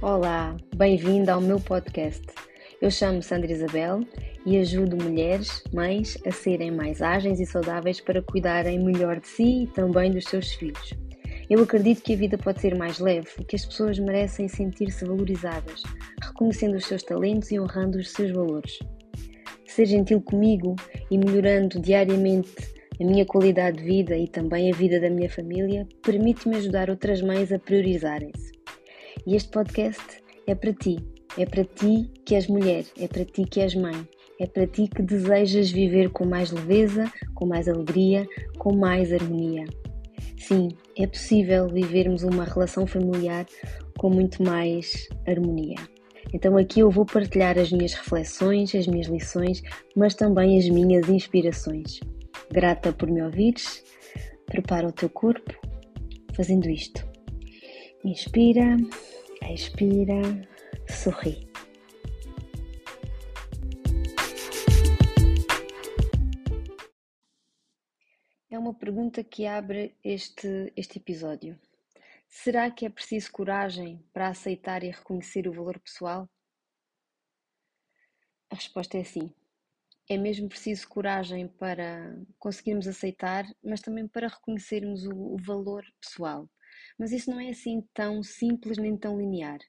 Olá, bem-vindo ao meu podcast. Eu chamo Sandra Isabel e ajudo mulheres, mães, a serem mais ágeis e saudáveis para cuidarem melhor de si e também dos seus filhos. Eu acredito que a vida pode ser mais leve e que as pessoas merecem sentir-se valorizadas, reconhecendo os seus talentos e honrando os seus valores. Ser gentil comigo e melhorando diariamente a minha qualidade de vida e também a vida da minha família permite-me ajudar outras mães a priorizarem-se. E este podcast é para ti. É para ti que és mulher, é para ti que és mãe, é para ti que desejas viver com mais leveza, com mais alegria, com mais harmonia. Sim, é possível vivermos uma relação familiar com muito mais harmonia. Então aqui eu vou partilhar as minhas reflexões, as minhas lições, mas também as minhas inspirações. Grata por me ouvires, prepara o teu corpo fazendo isto. Inspira Expira, sorri. É uma pergunta que abre este, este episódio. Será que é preciso coragem para aceitar e reconhecer o valor pessoal? A resposta é sim. É mesmo preciso coragem para conseguirmos aceitar, mas também para reconhecermos o, o valor pessoal. Mas isso não é assim tão simples nem tão linear.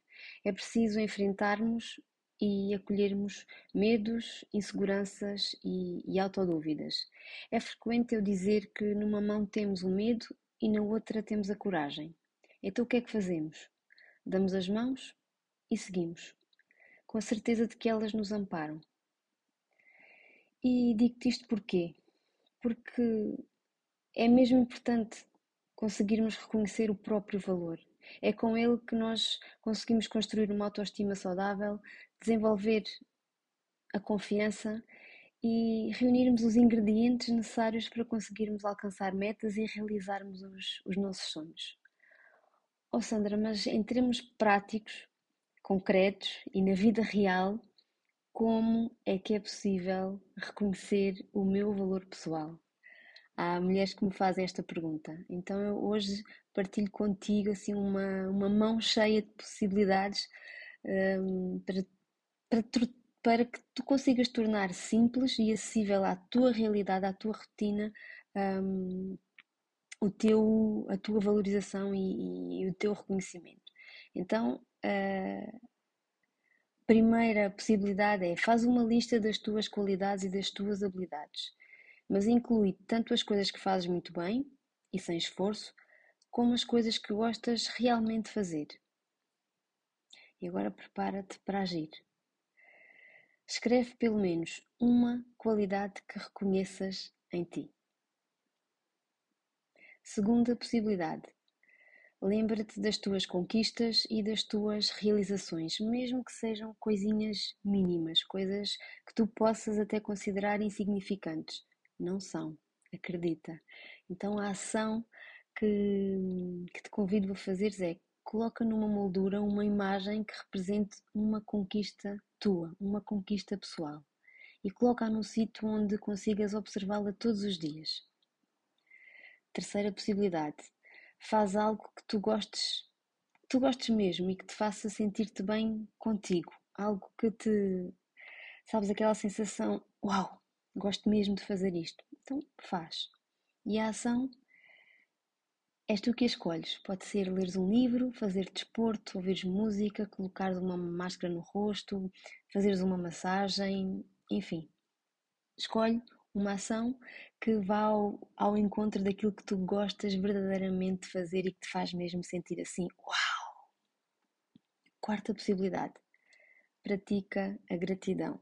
É preciso enfrentarmos e acolhermos medos, inseguranças e, e autodúvidas. É frequente eu dizer que numa mão temos o medo e na outra temos a coragem. Então o que é que fazemos? Damos as mãos e seguimos, com a certeza de que elas nos amparam. E digo-te isto porquê? Porque é mesmo importante conseguirmos reconhecer o próprio valor. É com ele que nós conseguimos construir uma autoestima saudável, desenvolver a confiança e reunirmos os ingredientes necessários para conseguirmos alcançar metas e realizarmos os, os nossos sonhos. Oh Sandra, mas em termos práticos, concretos e na vida real, como é que é possível reconhecer o meu valor pessoal? Há mulheres que me fazem esta pergunta. Então eu hoje partilho contigo assim uma, uma mão cheia de possibilidades um, para, para, para, que tu consigas tornar simples e acessível à tua realidade, à tua rotina, um, o teu, a tua valorização e, e o teu reconhecimento. Então, a primeira possibilidade é faz uma lista das tuas qualidades e das tuas habilidades mas inclui tanto as coisas que fazes muito bem e sem esforço, como as coisas que gostas realmente de fazer. E agora prepara-te para agir. Escreve pelo menos uma qualidade que reconheças em ti. Segunda possibilidade. Lembra-te das tuas conquistas e das tuas realizações, mesmo que sejam coisinhas mínimas, coisas que tu possas até considerar insignificantes, não são, acredita. Então a ação que, que te convido a fazer é coloca numa moldura uma imagem que represente uma conquista tua, uma conquista pessoal e coloca-a num sítio onde consigas observá-la todos os dias. Terceira possibilidade, faz algo que tu gostes, que tu gostes mesmo e que te faça sentir-te bem contigo, algo que te, sabes, aquela sensação, uau, gosto mesmo de fazer isto. Então faz. E a ação és tu que a escolhes. Pode ser leres um livro, fazer desporto, ouvires música, colocares uma máscara no rosto, fazeres uma massagem, enfim. Escolhe uma ação que vá ao, ao encontro daquilo que tu gostas verdadeiramente de fazer e que te faz mesmo sentir assim, uau! Quarta possibilidade. Pratica a gratidão.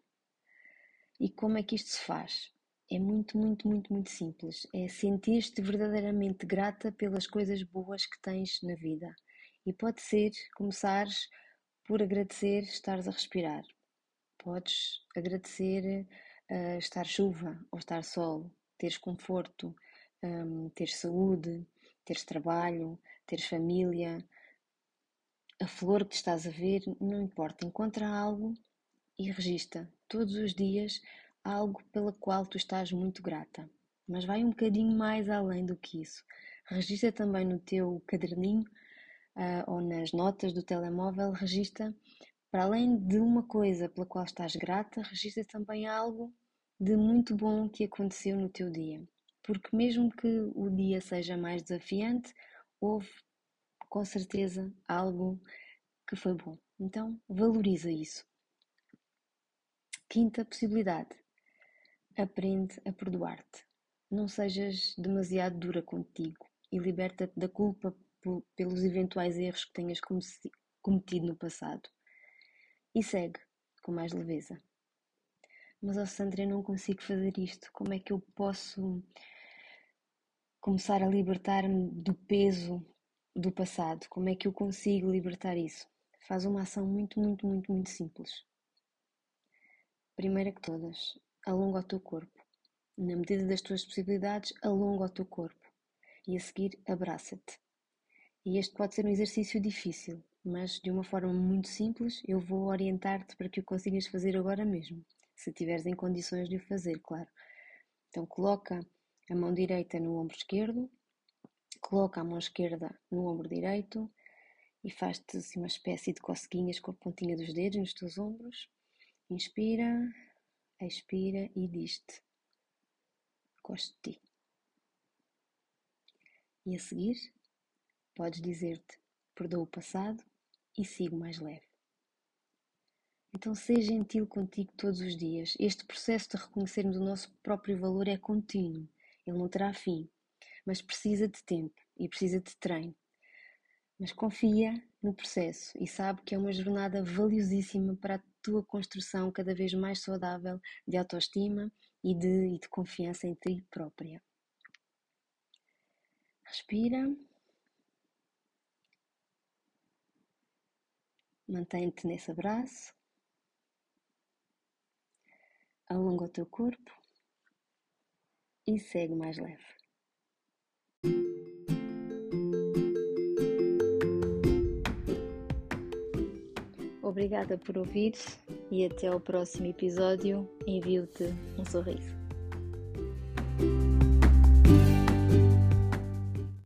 E como é que isto se faz? É muito, muito, muito, muito simples. É sentir-te verdadeiramente grata pelas coisas boas que tens na vida. E pode ser começares por agradecer estares a respirar. Podes agradecer uh, estar chuva ou estar sol, teres conforto, um, teres saúde, teres trabalho, teres família, a flor que estás a ver, não importa. Encontra algo e registra todos os dias algo pela qual tu estás muito grata. Mas vai um bocadinho mais além do que isso. Registra também no teu caderninho uh, ou nas notas do telemóvel, registra, para além de uma coisa pela qual estás grata, registra também algo de muito bom que aconteceu no teu dia. Porque mesmo que o dia seja mais desafiante, houve com certeza algo que foi bom. Então, valoriza isso. Quinta possibilidade: aprende a perdoar-te. Não sejas demasiado dura contigo e liberta-te da culpa pelos eventuais erros que tenhas cometido no passado. E segue com mais leveza. Mas, oh Sandra, eu não consigo fazer isto. Como é que eu posso começar a libertar-me do peso do passado? Como é que eu consigo libertar isso? Faz uma ação muito, muito, muito, muito simples. Primeira que todas, alonga o teu corpo. Na medida das tuas possibilidades, alonga o teu corpo. E a seguir, abraça-te. E este pode ser um exercício difícil, mas de uma forma muito simples, eu vou orientar-te para que o consigas fazer agora mesmo, se estiveres em condições de o fazer, claro. Então, coloca a mão direita no ombro esquerdo, coloca a mão esquerda no ombro direito e faz-te assim uma espécie de cosquinhas com a pontinha dos dedos nos teus ombros. Inspira, expira e diz-te: Gosto de ti. E a seguir, podes dizer-te: Perdoo o passado e sigo mais leve. Então, seja gentil contigo todos os dias. Este processo de reconhecermos o nosso próprio valor é contínuo, ele não terá fim, mas precisa de tempo e precisa de treino. Mas confia no processo e sabe que é uma jornada valiosíssima para tua construção cada vez mais saudável de autoestima e de, e de confiança em ti própria. Respira. Mantém-te nesse abraço. Alonga o teu corpo e segue mais leve. Obrigada por ouvir e até ao próximo episódio. Envio-te um sorriso.